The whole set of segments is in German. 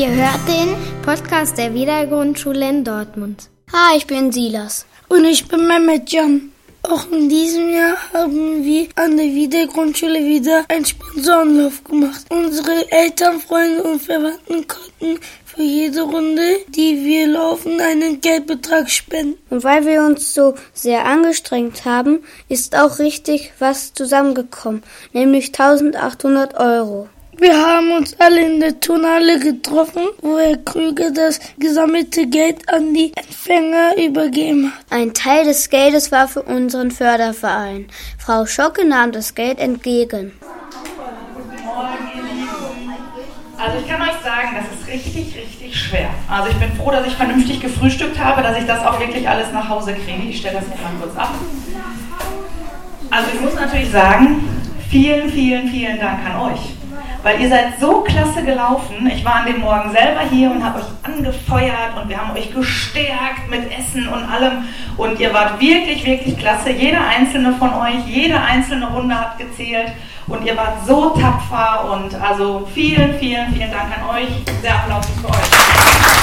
Ihr hört den Podcast der Wiedergrundschule in Dortmund. Hi, ich bin Silas. Und ich bin Mehmet Can. Auch in diesem Jahr haben wir an der Wiedergrundschule wieder einen Sponsorenlauf gemacht. Unsere Eltern, Freunde und Verwandten konnten für jede Runde, die wir laufen, einen Geldbetrag spenden. Und weil wir uns so sehr angestrengt haben, ist auch richtig was zusammengekommen, nämlich 1800 Euro. Wir haben uns alle in der Turnhalle getroffen, wo Herr Krüger das gesammelte Geld an die Empfänger übergeben hat. Ein Teil des Geldes war für unseren Förderverein. Frau Schocke nahm das Geld entgegen. Also ich kann euch sagen, das ist richtig, richtig schwer. Also ich bin froh, dass ich vernünftig gefrühstückt habe, dass ich das auch wirklich alles nach Hause kriege. Ich stelle das jetzt mal kurz ab. Also ich muss natürlich sagen, vielen, vielen, vielen Dank an euch weil ihr seid so klasse gelaufen. Ich war an dem Morgen selber hier und habe euch angefeuert und wir haben euch gestärkt mit Essen und allem und ihr wart wirklich, wirklich klasse. Jeder einzelne von euch, jede einzelne Runde hat gezählt und ihr wart so tapfer und also vielen, vielen, vielen Dank an euch. Sehr Applaus für euch.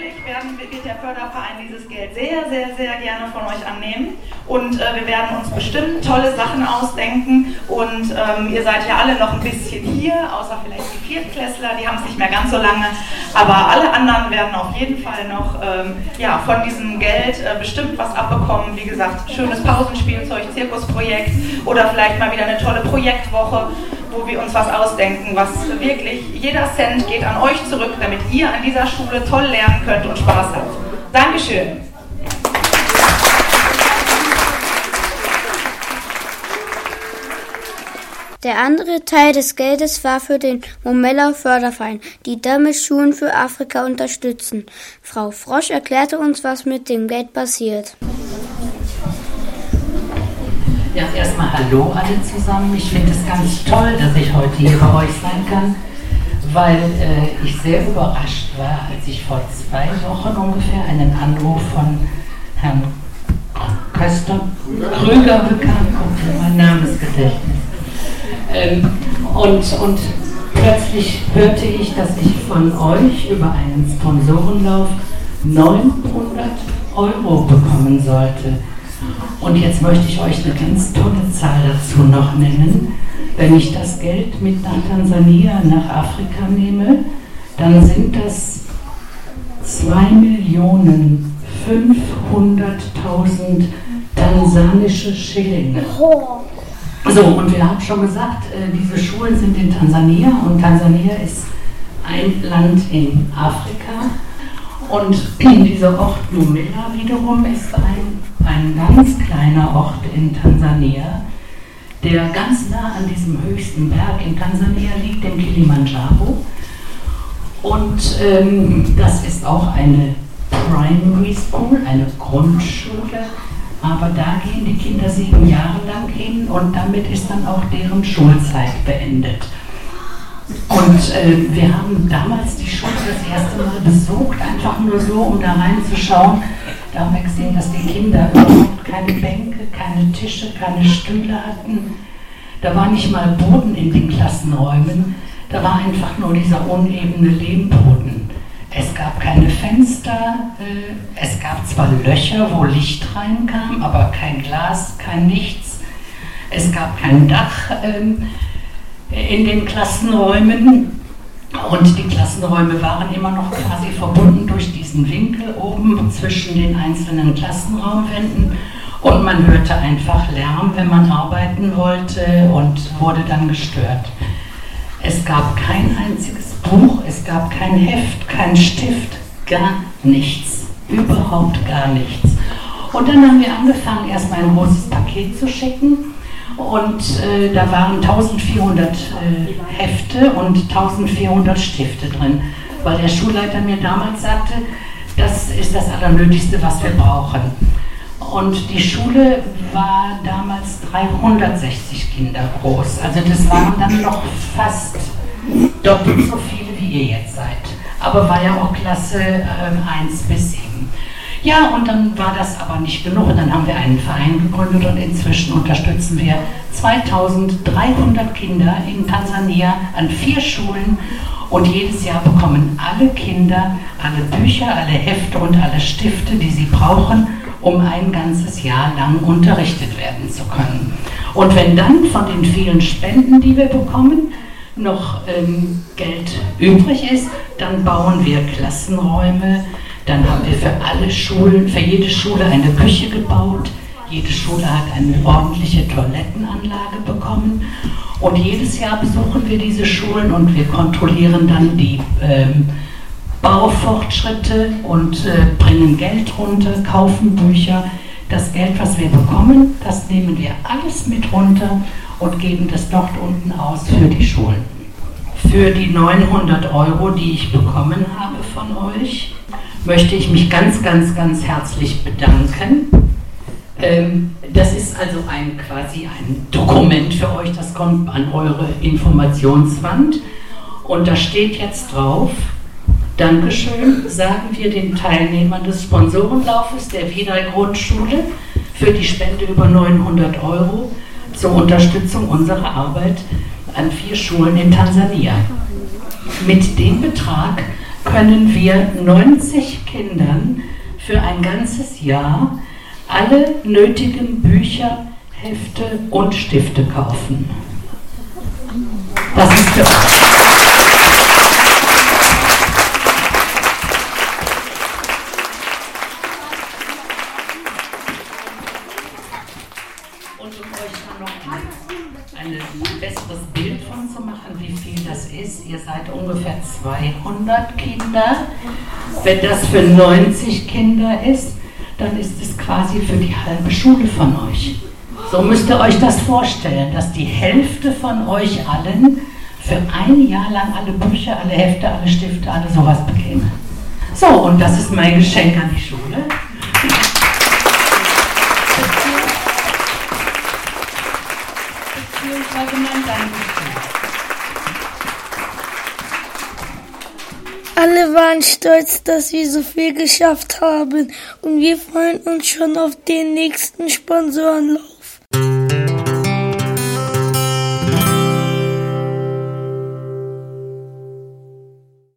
Werden, wird der Förderverein dieses Geld sehr, sehr, sehr gerne von euch annehmen. Und äh, wir werden uns bestimmt tolle Sachen ausdenken. Und ähm, ihr seid ja alle noch ein bisschen hier, außer vielleicht die Viertklässler, die haben es nicht mehr ganz so lange. Aber alle anderen werden auf jeden Fall noch ähm, ja, von diesem Geld äh, bestimmt was abbekommen. Wie gesagt, schönes Pausenspielzeug, Zirkusprojekt oder vielleicht mal wieder eine tolle Projektwoche wo wir uns was ausdenken, was wirklich, jeder Cent geht an euch zurück, damit ihr an dieser Schule toll lernen könnt und Spaß habt. Dankeschön. Der andere Teil des Geldes war für den Momeller Förderverein, die damit Schulen für Afrika unterstützen. Frau Frosch erklärte uns, was mit dem Geld passiert. Ja, erstmal Hallo alle zusammen. Ich finde es ganz toll, dass ich heute hier bei euch sein kann, weil äh, ich sehr überrascht war, als ich vor zwei Wochen ungefähr einen Anruf von Herrn Köster Krüger bekam, kommt für mein Namensgedächtnis. Ähm, und, und plötzlich hörte ich, dass ich von euch über einen Sponsorenlauf 900 Euro bekommen sollte. Und jetzt möchte ich euch eine ganz tolle Zahl dazu noch nennen. Wenn ich das Geld mit nach Tansania, nach Afrika nehme, dann sind das 2.500.000 tansanische Schillinge. So, und wir haben schon gesagt, äh, diese Schulen sind in Tansania und Tansania ist ein Land in Afrika. Und dieser Ort Numela wiederum ist ein ein ganz kleiner Ort in Tansania, der ganz nah an diesem höchsten Berg in Tansania liegt, dem Kilimanjaro. Und ähm, das ist auch eine Primary School, eine Grundschule, aber da gehen die Kinder sieben Jahre lang hin und damit ist dann auch deren Schulzeit beendet. Und äh, wir haben damals die Schule das erste Mal besucht, einfach nur so, um da reinzuschauen. Da haben wir gesehen, dass die Kinder überhaupt keine Bänke, keine Tische, keine Stühle hatten. Da war nicht mal Boden in den Klassenräumen. Da war einfach nur dieser unebene Lehmboden. Es gab keine Fenster, äh, es gab zwar Löcher, wo Licht reinkam, aber kein Glas, kein nichts. Es gab kein Dach ähm, in den Klassenräumen. Und die Klassenräume waren immer noch quasi verbunden durch diesen Winkel oben zwischen den einzelnen Klassenraumwänden. Und man hörte einfach Lärm, wenn man arbeiten wollte und wurde dann gestört. Es gab kein einziges Buch, es gab kein Heft, kein Stift, gar nichts. Überhaupt gar nichts. Und dann haben wir angefangen, erstmal ein großes Paket zu schicken und äh, da waren 1400 äh, Hefte und 1400 Stifte drin, weil der Schulleiter mir damals sagte, das ist das Allernötigste, was wir brauchen. Und die Schule war damals 360 Kinder groß. Also das waren dann noch fast doppelt so viele, wie ihr jetzt seid. Aber war ja auch Klasse äh, 1 bis 7. Ja, und dann war das aber nicht genug. Und dann haben wir einen Verein gegründet und inzwischen unterstützen wir 2300 Kinder in Tansania an vier Schulen. Und jedes Jahr bekommen alle Kinder alle Bücher, alle Hefte und alle Stifte, die sie brauchen, um ein ganzes Jahr lang unterrichtet werden zu können. Und wenn dann von den vielen Spenden, die wir bekommen, noch ähm, Geld übrig ist, dann bauen wir Klassenräume, dann haben wir für alle Schulen, für jede Schule eine Küche gebaut. Jede Schule hat eine ordentliche Toilettenanlage bekommen. Und jedes Jahr besuchen wir diese Schulen und wir kontrollieren dann die ähm, Baufortschritte und äh, bringen Geld runter, kaufen Bücher. Das Geld, was wir bekommen, das nehmen wir alles mit runter und geben das dort unten aus für die Schulen. Für die 900 Euro, die ich bekommen habe von euch, möchte ich mich ganz, ganz, ganz herzlich bedanken. Ähm, das ist also ein quasi ein Dokument für euch, das kommt an eure Informationswand und da steht jetzt drauf, Dankeschön sagen wir den Teilnehmern des Sponsorenlaufes der Wieder Grundschule für die Spende über 900 Euro zur Unterstützung unserer Arbeit an vier Schulen in Tansania. Mit dem Betrag können wir 90 Kindern für ein ganzes Jahr alle nötigen Bücher, Hefte und Stifte kaufen. Das ist für Und machen, wie viel das ist, ihr seid ungefähr 200 Kinder. Wenn das für 90 Kinder ist, dann ist es quasi für die halbe Schule von euch. So müsst ihr euch das vorstellen, dass die Hälfte von euch allen für ein Jahr lang alle Bücher, alle Hefte, alle Stifte, alle sowas bekäme. So, und das ist mein Geschenk an die Schule. Alle waren stolz, dass wir so viel geschafft haben und wir freuen uns schon auf den nächsten Sponsorenlauf.